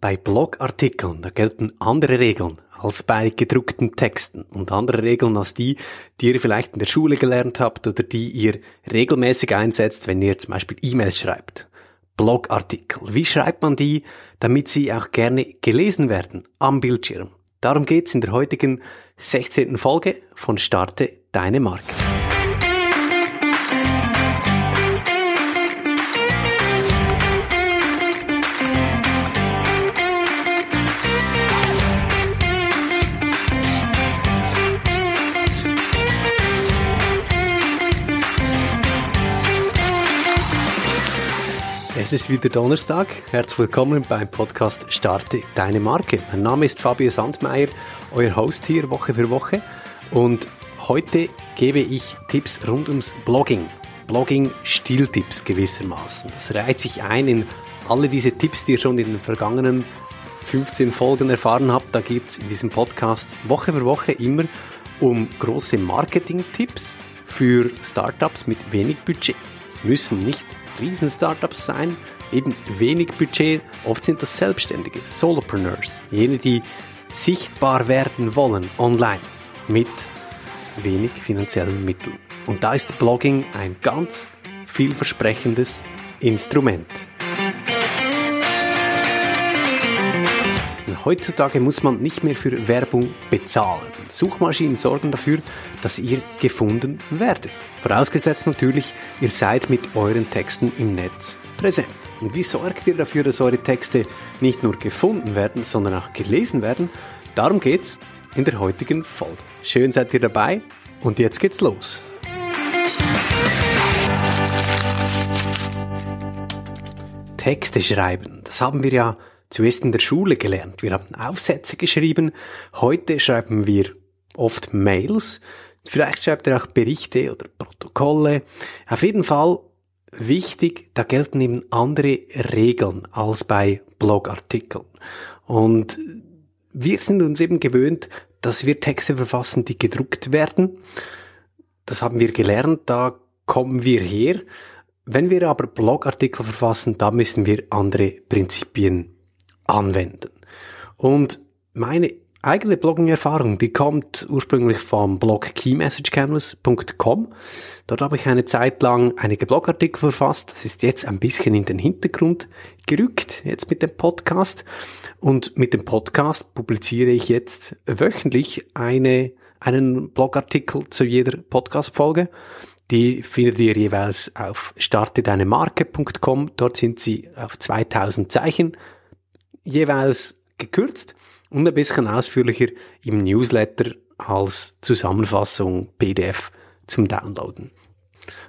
Bei Blogartikeln, da gelten andere Regeln als bei gedruckten Texten und andere Regeln als die, die ihr vielleicht in der Schule gelernt habt oder die ihr regelmäßig einsetzt, wenn ihr zum Beispiel E-Mails schreibt. Blogartikel. Wie schreibt man die, damit sie auch gerne gelesen werden am Bildschirm? Darum geht's in der heutigen 16. Folge von Starte deine Marke. Es ist wieder Donnerstag. Herzlich willkommen beim Podcast Starte deine Marke. Mein Name ist Fabio Sandmeier, euer Host hier Woche für Woche. Und heute gebe ich Tipps rund ums Blogging. Blogging-Stiltipps gewissermaßen. Das reiht sich ein in alle diese Tipps, die ihr schon in den vergangenen 15 Folgen erfahren habt. Da gibt es in diesem Podcast Woche für Woche immer um große Marketing-Tipps für Startups mit wenig Budget. Es müssen nicht Riesen-Startups sein, eben wenig Budget. Oft sind das Selbstständige, Solopreneurs, jene, die sichtbar werden wollen online mit wenig finanziellen Mitteln. Und da ist Blogging ein ganz vielversprechendes Instrument. Heutzutage muss man nicht mehr für Werbung bezahlen. Suchmaschinen sorgen dafür, dass ihr gefunden werdet. Vorausgesetzt natürlich, ihr seid mit euren Texten im Netz präsent. Und wie sorgt ihr dafür, dass eure Texte nicht nur gefunden werden, sondern auch gelesen werden? Darum geht's in der heutigen Folge. Schön seid ihr dabei und jetzt geht's los. Texte schreiben, das haben wir ja zuerst in der Schule gelernt. Wir haben Aufsätze geschrieben. Heute schreiben wir oft Mails. Vielleicht schreibt ihr auch Berichte oder Protokolle. Auf jeden Fall wichtig, da gelten eben andere Regeln als bei Blogartikeln. Und wir sind uns eben gewöhnt, dass wir Texte verfassen, die gedruckt werden. Das haben wir gelernt, da kommen wir her. Wenn wir aber Blogartikel verfassen, da müssen wir andere Prinzipien anwenden. Und meine eigene Blogging-Erfahrung, die kommt ursprünglich vom Blog keymessagecanvas.com. Dort habe ich eine Zeit lang einige Blogartikel verfasst. Das ist jetzt ein bisschen in den Hintergrund gerückt, jetzt mit dem Podcast. Und mit dem Podcast publiziere ich jetzt wöchentlich eine, einen Blogartikel zu jeder Podcast-Folge. Die findet ihr jeweils auf startedeinemarke.com. Dort sind sie auf 2000 Zeichen jeweils gekürzt und ein bisschen ausführlicher im Newsletter als Zusammenfassung PDF zum Downloaden.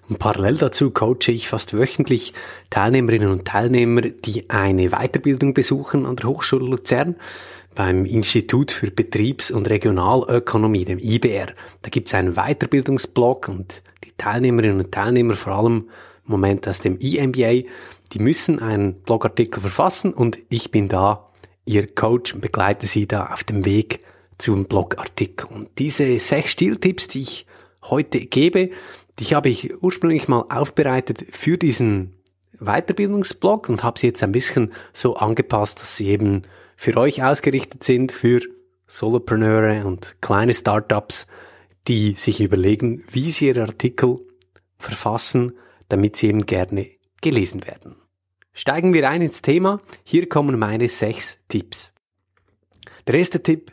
Und parallel dazu coache ich fast wöchentlich Teilnehmerinnen und Teilnehmer, die eine Weiterbildung besuchen an der Hochschule Luzern beim Institut für Betriebs- und Regionalökonomie, dem IBR. Da gibt es einen Weiterbildungsblog und die Teilnehmerinnen und Teilnehmer, vor allem im Moment aus dem EMBA, die müssen einen Blogartikel verfassen und ich bin da Ihr Coach und begleite Sie da auf dem Weg zum Blogartikel. Und diese sechs Stiltipps, die ich heute gebe, die habe ich ursprünglich mal aufbereitet für diesen Weiterbildungsblog und habe sie jetzt ein bisschen so angepasst, dass sie eben für euch ausgerichtet sind, für Solopreneure und kleine Startups, die sich überlegen, wie sie ihre Artikel verfassen, damit sie eben gerne gelesen werden. Steigen wir ein ins Thema. Hier kommen meine sechs Tipps. Der erste Tipp,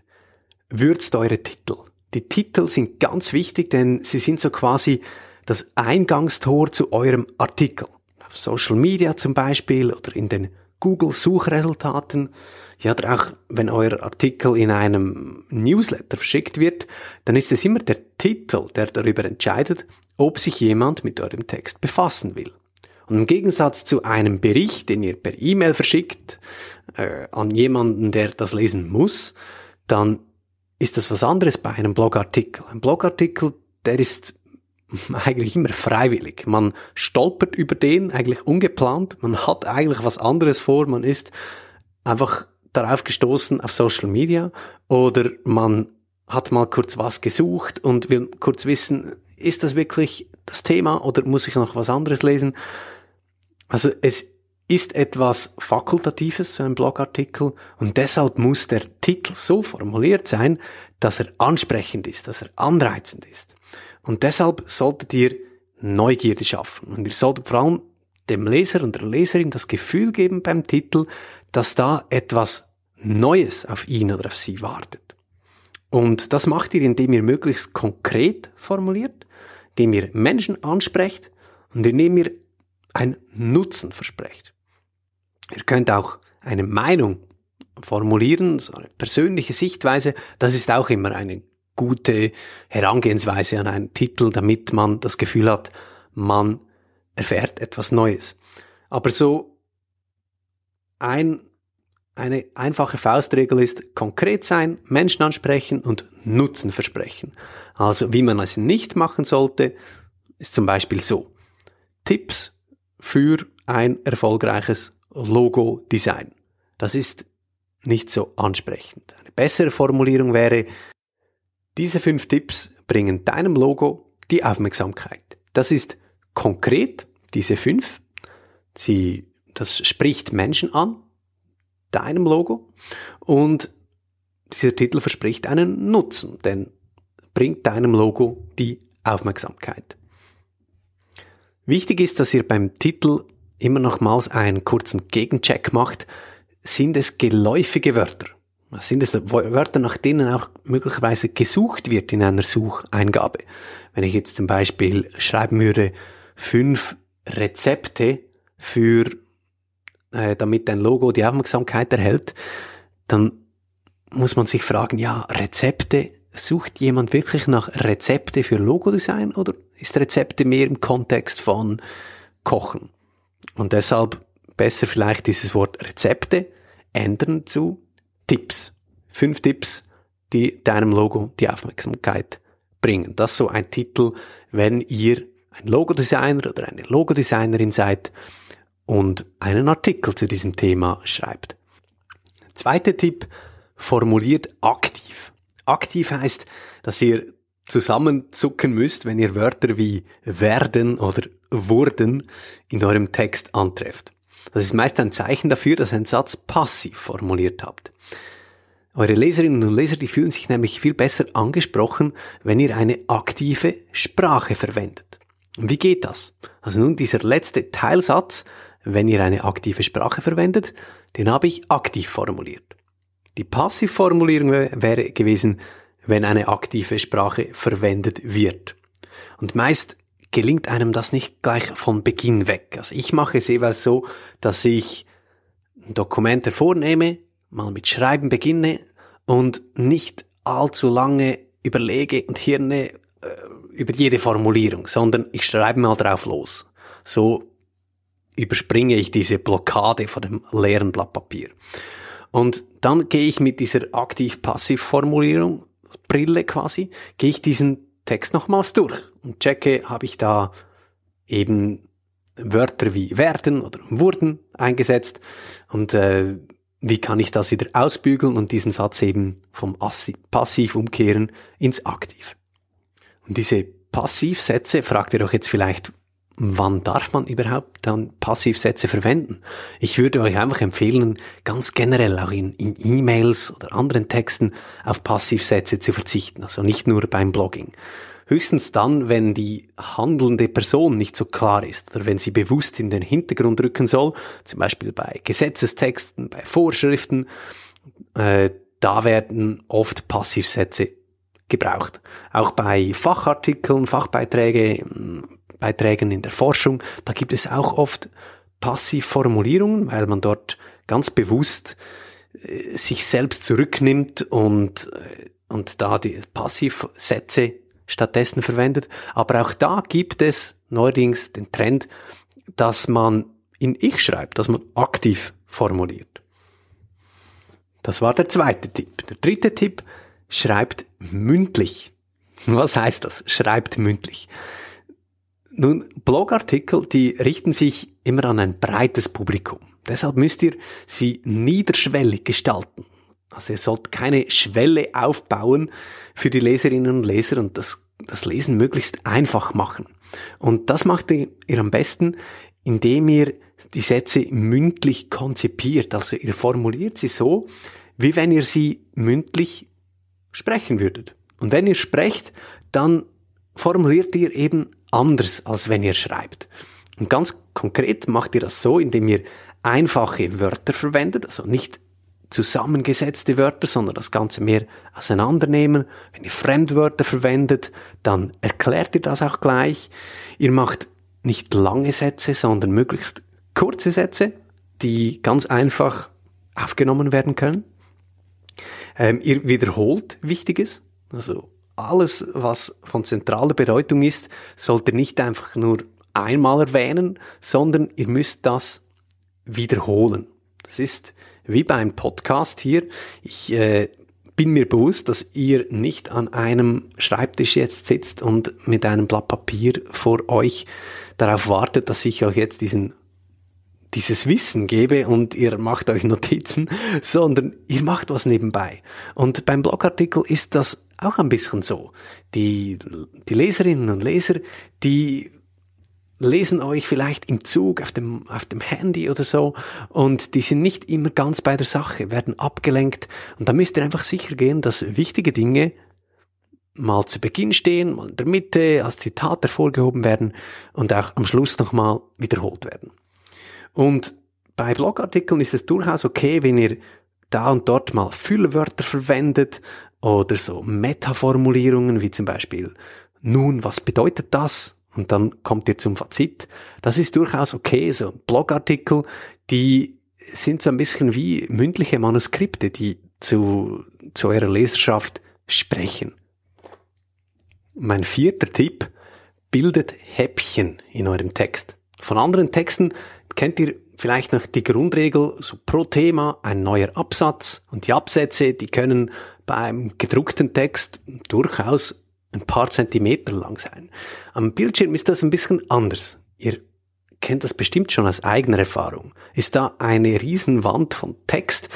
würzt eure Titel. Die Titel sind ganz wichtig, denn sie sind so quasi das Eingangstor zu eurem Artikel. Auf Social Media zum Beispiel oder in den Google-Suchresultaten. Ja, oder auch wenn euer Artikel in einem Newsletter verschickt wird, dann ist es immer der Titel, der darüber entscheidet, ob sich jemand mit eurem Text befassen will. Und im Gegensatz zu einem Bericht, den ihr per E-Mail verschickt äh, an jemanden, der das lesen muss, dann ist das was anderes bei einem Blogartikel. Ein Blogartikel, der ist eigentlich immer freiwillig. Man stolpert über den eigentlich ungeplant. Man hat eigentlich was anderes vor. Man ist einfach darauf gestoßen auf Social Media oder man hat mal kurz was gesucht und will kurz wissen, ist das wirklich das Thema oder muss ich noch was anderes lesen? Also es ist etwas Fakultatives, so ein Blogartikel, und deshalb muss der Titel so formuliert sein, dass er ansprechend ist, dass er anreizend ist. Und deshalb solltet ihr Neugierde schaffen. Und ihr solltet vor allem dem Leser und der Leserin das Gefühl geben beim Titel, dass da etwas Neues auf ihn oder auf sie wartet. Und das macht ihr, indem ihr möglichst konkret formuliert, indem ihr Menschen ansprecht und indem ihr ein Nutzen versprecht. Ihr könnt auch eine Meinung formulieren, so eine persönliche Sichtweise. Das ist auch immer eine gute Herangehensweise an einen Titel, damit man das Gefühl hat, man erfährt etwas Neues. Aber so ein, eine einfache Faustregel ist konkret sein, Menschen ansprechen und Nutzen versprechen. Also wie man es nicht machen sollte, ist zum Beispiel so. Tipps für ein erfolgreiches Logo-Design. Das ist nicht so ansprechend. Eine bessere Formulierung wäre, diese fünf Tipps bringen deinem Logo die Aufmerksamkeit. Das ist konkret, diese fünf. Sie, das spricht Menschen an, deinem Logo. Und dieser Titel verspricht einen Nutzen, denn bringt deinem Logo die Aufmerksamkeit. Wichtig ist, dass ihr beim Titel immer nochmals einen kurzen Gegencheck macht. Sind es geläufige Wörter? Sind es Wörter, nach denen auch möglicherweise gesucht wird in einer Sucheingabe? Wenn ich jetzt zum Beispiel schreiben würde, fünf Rezepte für, äh, damit dein Logo die Aufmerksamkeit erhält, dann muss man sich fragen, ja, Rezepte, sucht jemand wirklich nach Rezepte für Logodesign oder ist Rezepte mehr im Kontext von Kochen? Und deshalb besser vielleicht dieses Wort Rezepte ändern zu Tipps. Fünf Tipps, die deinem Logo die Aufmerksamkeit bringen. Das ist so ein Titel, wenn ihr ein Logodesigner oder eine Logodesignerin seid und einen Artikel zu diesem Thema schreibt. Zweiter Tipp, formuliert aktiv. Aktiv heißt, dass ihr zusammenzucken müsst, wenn ihr Wörter wie werden oder wurden in eurem Text antrefft. Das ist meist ein Zeichen dafür, dass einen Satz passiv formuliert habt. Eure Leserinnen und Leser, die fühlen sich nämlich viel besser angesprochen, wenn ihr eine aktive Sprache verwendet. Und wie geht das? Also nun dieser letzte Teilsatz, wenn ihr eine aktive Sprache verwendet, den habe ich aktiv formuliert. Die Passivformulierung wäre gewesen, wenn eine aktive Sprache verwendet wird. Und meist gelingt einem das nicht gleich von Beginn weg. Also ich mache es jeweils so, dass ich ein Dokument hervornehme, mal mit Schreiben beginne und nicht allzu lange überlege und hirne äh, über jede Formulierung, sondern ich schreibe mal drauf los. So überspringe ich diese Blockade vor dem leeren Blatt Papier. Und dann gehe ich mit dieser aktiv-passiv-Formulierung Brille quasi, gehe ich diesen Text nochmals durch und checke, habe ich da eben Wörter wie werden oder wurden eingesetzt und äh, wie kann ich das wieder ausbügeln und diesen Satz eben vom Passiv umkehren ins Aktiv. Und diese Passivsätze, fragt ihr euch jetzt vielleicht, wann darf man überhaupt dann Passivsätze verwenden? Ich würde euch einfach empfehlen, ganz generell auch in, in E-Mails oder anderen Texten auf Passivsätze zu verzichten, also nicht nur beim Blogging. Höchstens dann, wenn die handelnde Person nicht so klar ist oder wenn sie bewusst in den Hintergrund rücken soll, zum Beispiel bei Gesetzestexten, bei Vorschriften, äh, da werden oft Passivsätze gebraucht. Auch bei Fachartikeln, Fachbeiträge, Beiträgen in der Forschung, da gibt es auch oft Passivformulierungen, weil man dort ganz bewusst äh, sich selbst zurücknimmt und, äh, und da die Passivsätze stattdessen verwendet. Aber auch da gibt es neuerdings den Trend, dass man in Ich schreibt, dass man aktiv formuliert. Das war der zweite Tipp. Der dritte Tipp, schreibt mündlich. Was heißt das? Schreibt mündlich. Nun, Blogartikel, die richten sich immer an ein breites Publikum. Deshalb müsst ihr sie niederschwellig gestalten. Also ihr sollt keine Schwelle aufbauen für die Leserinnen und Leser und das, das Lesen möglichst einfach machen. Und das macht ihr am besten, indem ihr die Sätze mündlich konzipiert. Also ihr formuliert sie so, wie wenn ihr sie mündlich sprechen würdet. Und wenn ihr sprecht, dann formuliert ihr eben anders, als wenn ihr schreibt. Und ganz konkret macht ihr das so, indem ihr einfache Wörter verwendet, also nicht zusammengesetzte Wörter, sondern das Ganze mehr auseinandernehmen. Wenn ihr Fremdwörter verwendet, dann erklärt ihr das auch gleich. Ihr macht nicht lange Sätze, sondern möglichst kurze Sätze, die ganz einfach aufgenommen werden können. Ähm, ihr wiederholt Wichtiges, also alles, was von zentraler Bedeutung ist, sollt ihr nicht einfach nur einmal erwähnen, sondern ihr müsst das wiederholen. Das ist wie beim Podcast hier. Ich äh, bin mir bewusst, dass ihr nicht an einem Schreibtisch jetzt sitzt und mit einem Blatt Papier vor euch darauf wartet, dass ich euch jetzt diesen dieses Wissen gebe und ihr macht euch Notizen, sondern ihr macht was nebenbei. Und beim Blogartikel ist das auch ein bisschen so. Die, die Leserinnen und Leser, die lesen euch vielleicht im Zug, auf dem, auf dem Handy oder so und die sind nicht immer ganz bei der Sache, werden abgelenkt und da müsst ihr einfach sicher gehen, dass wichtige Dinge mal zu Beginn stehen, mal in der Mitte als Zitat hervorgehoben werden und auch am Schluss nochmal wiederholt werden. Und bei Blogartikeln ist es durchaus okay, wenn ihr da und dort mal Füllwörter verwendet oder so Metaformulierungen wie zum Beispiel nun, was bedeutet das? und dann kommt ihr zum Fazit. Das ist durchaus okay. So Blogartikel, die sind so ein bisschen wie mündliche Manuskripte, die zu, zu eurer Leserschaft sprechen. Mein vierter Tipp, bildet Häppchen in eurem Text. Von anderen Texten kennt ihr vielleicht noch die Grundregel, so pro Thema ein neuer Absatz und die Absätze, die können beim gedruckten Text durchaus ein paar Zentimeter lang sein. Am Bildschirm ist das ein bisschen anders. Ihr kennt das bestimmt schon aus eigener Erfahrung. Ist da eine Riesenwand von Text,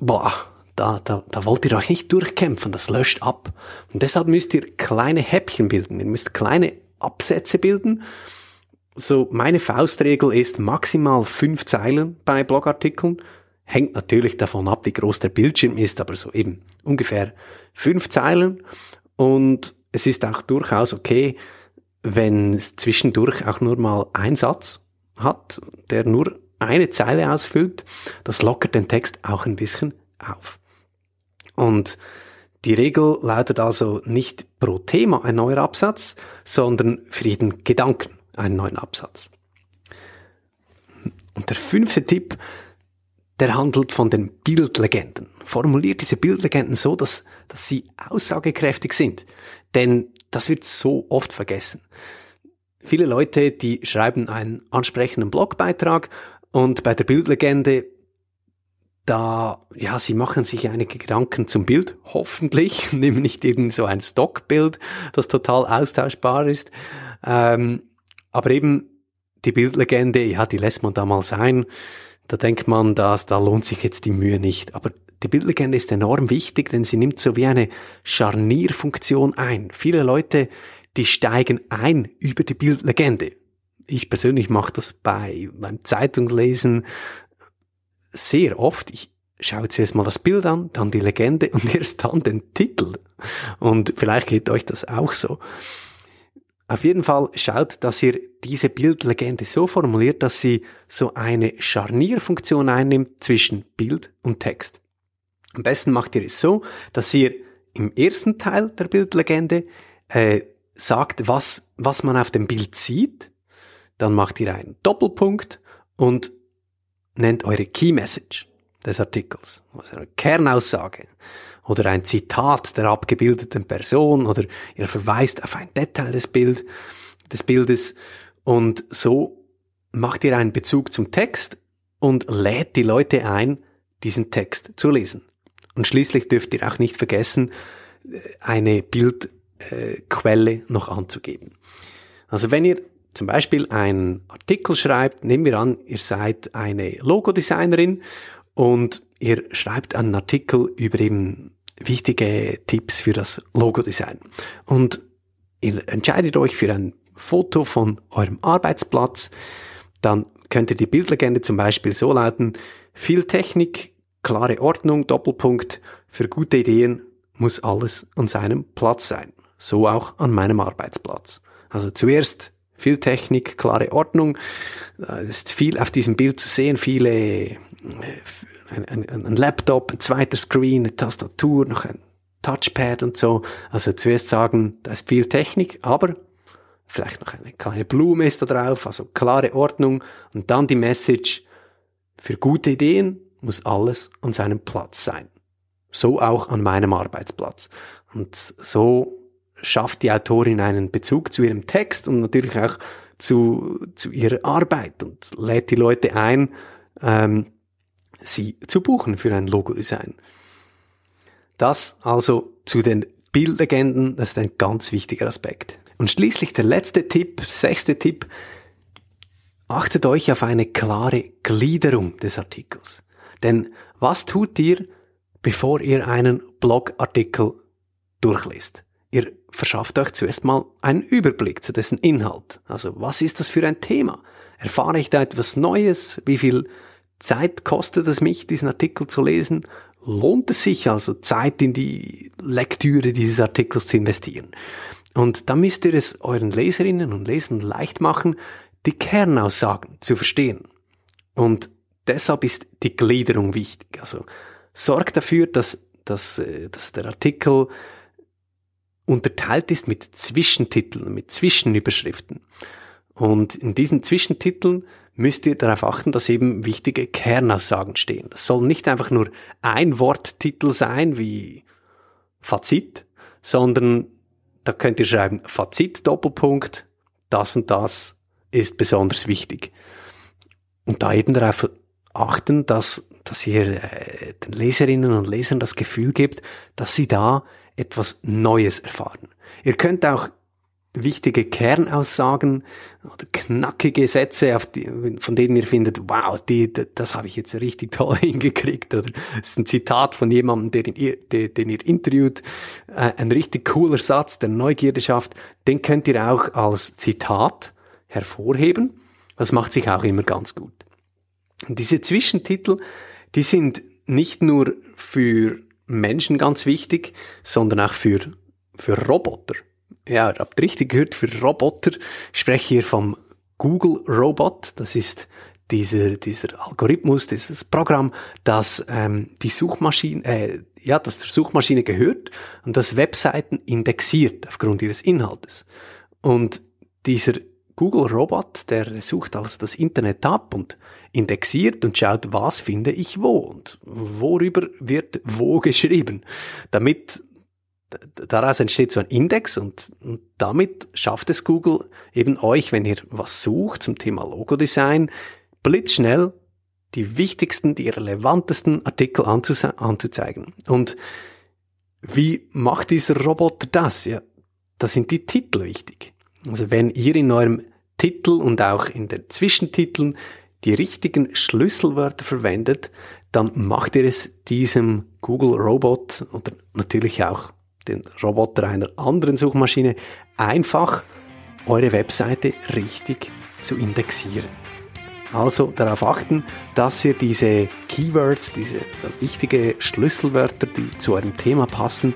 boah, da, da, da wollt ihr euch nicht durchkämpfen, das löscht ab. Und deshalb müsst ihr kleine Häppchen bilden, ihr müsst kleine Absätze bilden. So, meine Faustregel ist maximal fünf Zeilen bei Blogartikeln. Hängt natürlich davon ab, wie groß der Bildschirm ist, aber so eben ungefähr fünf Zeilen. Und es ist auch durchaus okay, wenn es zwischendurch auch nur mal ein Satz hat, der nur eine Zeile ausfüllt. Das lockert den Text auch ein bisschen auf. Und die Regel lautet also nicht pro Thema ein neuer Absatz, sondern für jeden Gedanken einen neuen Absatz. Und der fünfte Tipp, der handelt von den Bildlegenden. Formuliert diese Bildlegenden so, dass, dass sie aussagekräftig sind. Denn das wird so oft vergessen. Viele Leute, die schreiben einen ansprechenden Blogbeitrag und bei der Bildlegende da, ja, sie machen sich einige Gedanken zum Bild, hoffentlich, nehmen nicht irgend so ein Stockbild, das total austauschbar ist, ähm, aber eben die Bildlegende, ja, die lässt man da mal sein, da denkt man, dass, da lohnt sich jetzt die Mühe nicht, aber die Bildlegende ist enorm wichtig, denn sie nimmt so wie eine Scharnierfunktion ein. Viele Leute, die steigen ein über die Bildlegende. Ich persönlich mache das bei beim Zeitungslesen sehr oft. Ich schaue zuerst mal das Bild an, dann die Legende und erst dann den Titel. Und vielleicht geht euch das auch so. Auf jeden Fall schaut, dass ihr diese Bildlegende so formuliert, dass sie so eine Scharnierfunktion einnimmt zwischen Bild und Text. Am besten macht ihr es so, dass ihr im ersten Teil der Bildlegende äh, sagt, was, was man auf dem Bild sieht. Dann macht ihr einen Doppelpunkt und nennt eure Key Message des Artikels, also eine Kernaussage oder ein Zitat der abgebildeten Person oder ihr verweist auf ein Detail des, Bild, des Bildes und so macht ihr einen Bezug zum Text und lädt die Leute ein, diesen Text zu lesen. Und schließlich dürft ihr auch nicht vergessen, eine Bildquelle noch anzugeben. Also wenn ihr zum Beispiel einen Artikel schreibt, nehmen wir an, ihr seid eine Logodesignerin und ihr schreibt einen Artikel über eben wichtige Tipps für das Logodesign. Und ihr entscheidet euch für ein Foto von eurem Arbeitsplatz, dann könnte die Bildlegende zum Beispiel so lauten, viel Technik, klare Ordnung, Doppelpunkt, für gute Ideen muss alles an seinem Platz sein. So auch an meinem Arbeitsplatz. Also zuerst viel Technik, klare Ordnung. Es ist viel auf diesem Bild zu sehen, viele, ein, ein, ein Laptop, ein zweiter Screen, eine Tastatur, noch ein Touchpad und so. Also zuerst sagen, da ist viel Technik, aber vielleicht noch eine kleine Blume ist da drauf, also klare Ordnung und dann die Message, für gute Ideen muss alles an seinem Platz sein. So auch an meinem Arbeitsplatz. Und so schafft die Autorin einen Bezug zu ihrem Text und natürlich auch zu, zu ihrer Arbeit und lädt die Leute ein, ähm, sie zu buchen für ein Logodesign. Das also zu den Bildlegenden, das ist ein ganz wichtiger Aspekt. Und schließlich der letzte Tipp, sechste Tipp, achtet euch auf eine klare Gliederung des Artikels. Denn was tut ihr, bevor ihr einen Blogartikel durchliest? Ihr verschafft euch zuerst mal einen Überblick zu dessen Inhalt. Also was ist das für ein Thema? Erfahre ich da etwas Neues? Wie viel Zeit kostet es mich, diesen Artikel zu lesen? Lohnt es sich also Zeit in die Lektüre dieses Artikels zu investieren? Und da müsst ihr es euren Leserinnen und Lesern leicht machen, die Kernaussagen zu verstehen. Und deshalb ist die Gliederung wichtig. Also sorgt dafür, dass, dass, äh, dass der Artikel unterteilt ist mit Zwischentiteln, mit Zwischenüberschriften. Und in diesen Zwischentiteln müsst ihr darauf achten, dass eben wichtige Kernaussagen stehen. Das soll nicht einfach nur ein Worttitel sein wie Fazit, sondern da könnt ihr schreiben Fazit Doppelpunkt, das und das ist besonders wichtig. Und da eben darauf achten, dass, dass ihr äh, den Leserinnen und Lesern das Gefühl gibt, dass sie da etwas Neues erfahren. Ihr könnt auch wichtige Kernaussagen oder knackige Sätze, die, von denen ihr findet, wow, die, das habe ich jetzt richtig toll hingekriegt. Oder es ist ein Zitat von jemandem, den ihr, den ihr interviewt, äh, ein richtig cooler Satz, der Neugierde schafft. Den könnt ihr auch als Zitat hervorheben. Das macht sich auch immer ganz gut. Und diese Zwischentitel, die sind nicht nur für Menschen ganz wichtig, sondern auch für, für Roboter. Ja, habt richtig gehört, für Roboter. Ich spreche hier vom Google Robot. Das ist dieser, dieser Algorithmus, dieses Programm, das ähm, die Suchmaschine, äh, ja, das der Suchmaschine gehört und das Webseiten indexiert aufgrund ihres Inhaltes. Und dieser Google Robot, der sucht also das Internet ab und indexiert und schaut, was finde ich wo und worüber wird wo geschrieben, damit daraus entsteht so ein Index und, und damit schafft es Google eben euch, wenn ihr was sucht zum Thema Logodesign, blitzschnell die wichtigsten, die relevantesten Artikel anzuzeigen. Und wie macht dieser Roboter das? Ja, da sind die Titel wichtig. Also wenn ihr in eurem Titel und auch in den Zwischentiteln die richtigen Schlüsselwörter verwendet, dann macht ihr es diesem Google Robot oder natürlich auch den Roboter einer anderen Suchmaschine einfach eure Webseite richtig zu indexieren. Also darauf achten, dass ihr diese Keywords, diese wichtige Schlüsselwörter, die zu eurem Thema passen,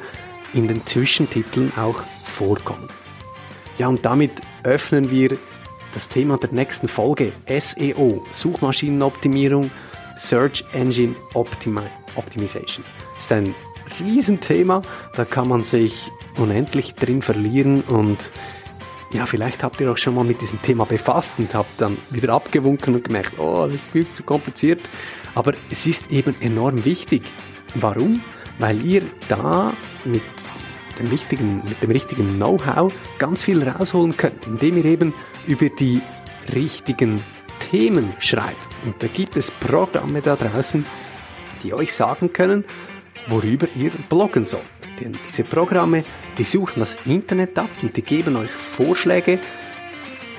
in den Zwischentiteln auch vorkommen. Ja, und damit öffnen wir das Thema der nächsten Folge SEO, Suchmaschinenoptimierung, Search Engine Optimi Optimization. Das ist ein Riesenthema, da kann man sich unendlich drin verlieren und ja, vielleicht habt ihr auch schon mal mit diesem Thema befasst und habt dann wieder abgewunken und gemerkt, oh, das ist viel zu kompliziert. Aber es ist eben enorm wichtig. Warum? Weil ihr da mit dem, wichtigen, mit dem richtigen Know-how ganz viel rausholen könnt, indem ihr eben über die richtigen Themen schreibt. Und da gibt es Programme da draußen, die euch sagen können, worüber ihr bloggen sollt. Denn diese Programme, die suchen das Internet ab und die geben euch Vorschläge,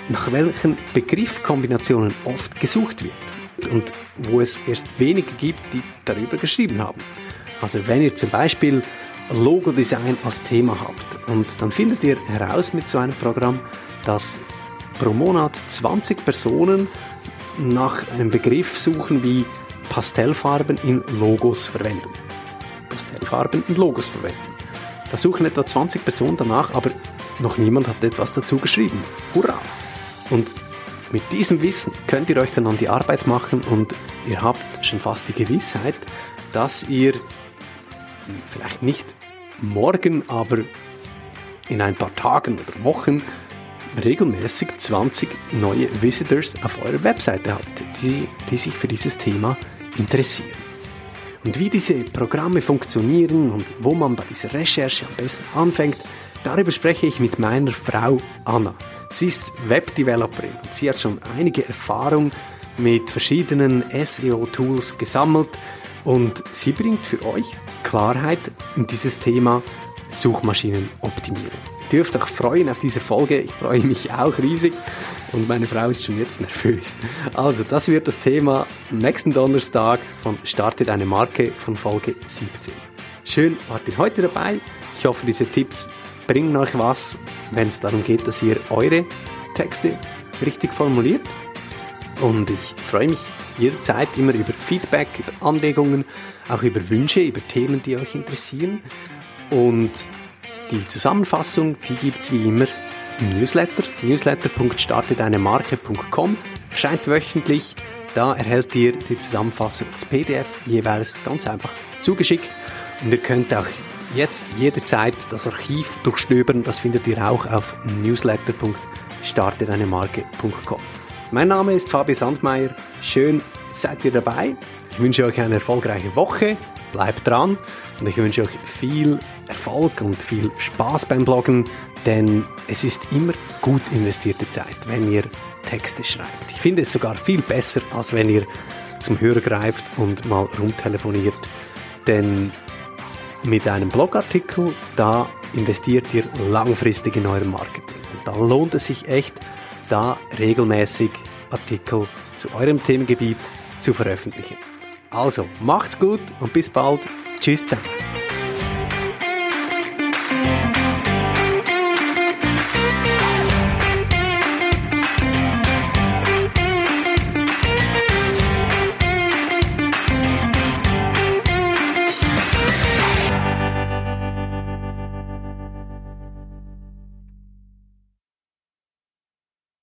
nach welchen Begriffkombinationen oft gesucht wird und wo es erst wenige gibt, die darüber geschrieben haben. Also wenn ihr zum Beispiel Logo-Design als Thema habt und dann findet ihr heraus mit so einem Programm, dass pro Monat 20 Personen nach einem Begriff suchen wie Pastellfarben in Logos verwenden. Pastellfarben in Logos verwenden. Da suchen etwa 20 Personen danach, aber noch niemand hat etwas dazu geschrieben. Hurra! Und mit diesem Wissen könnt ihr euch dann an die Arbeit machen und ihr habt schon fast die Gewissheit, dass ihr vielleicht nicht morgen, aber in ein paar Tagen oder Wochen regelmäßig 20 neue Visitors auf eurer Webseite habt, die, die sich für dieses Thema interessieren. Und wie diese Programme funktionieren und wo man bei dieser Recherche am besten anfängt, darüber spreche ich mit meiner Frau Anna. Sie ist Webdeveloperin und sie hat schon einige Erfahrung mit verschiedenen SEO-Tools gesammelt und sie bringt für euch Klarheit in dieses Thema Suchmaschinenoptimierung. Dürft euch freuen auf diese Folge. Ich freue mich auch riesig und meine Frau ist schon jetzt nervös. Also, das wird das Thema nächsten Donnerstag von Starte deine Marke von Folge 17. Schön, wart ihr heute dabei. Ich hoffe, diese Tipps bringen euch was, wenn es darum geht, dass ihr eure Texte richtig formuliert. Und ich freue mich jederzeit immer über Feedback, über Anregungen, auch über Wünsche, über Themen, die euch interessieren. Und die Zusammenfassung, die gibt es wie immer im Newsletter, newsletter.startedeinemarke.com, erscheint wöchentlich. Da erhält ihr die Zusammenfassung als PDF jeweils ganz einfach zugeschickt und ihr könnt auch jetzt jederzeit das Archiv durchstöbern. Das findet ihr auch auf newsletter.startedeinemarke.com. Mein Name ist Fabi Sandmeier. Schön seid ihr dabei. Ich wünsche euch eine erfolgreiche Woche. Bleibt dran und ich wünsche euch viel Erfolg und viel Spaß beim Bloggen, denn es ist immer gut investierte Zeit, wenn ihr Texte schreibt. Ich finde es sogar viel besser, als wenn ihr zum Hörer greift und mal rumtelefoniert, denn mit einem Blogartikel, da investiert ihr langfristig in euer Marketing. Und da lohnt es sich echt, da regelmäßig Artikel zu eurem Themengebiet zu veröffentlichen. Also, macht's gut und bis bald. Tschüss zusammen.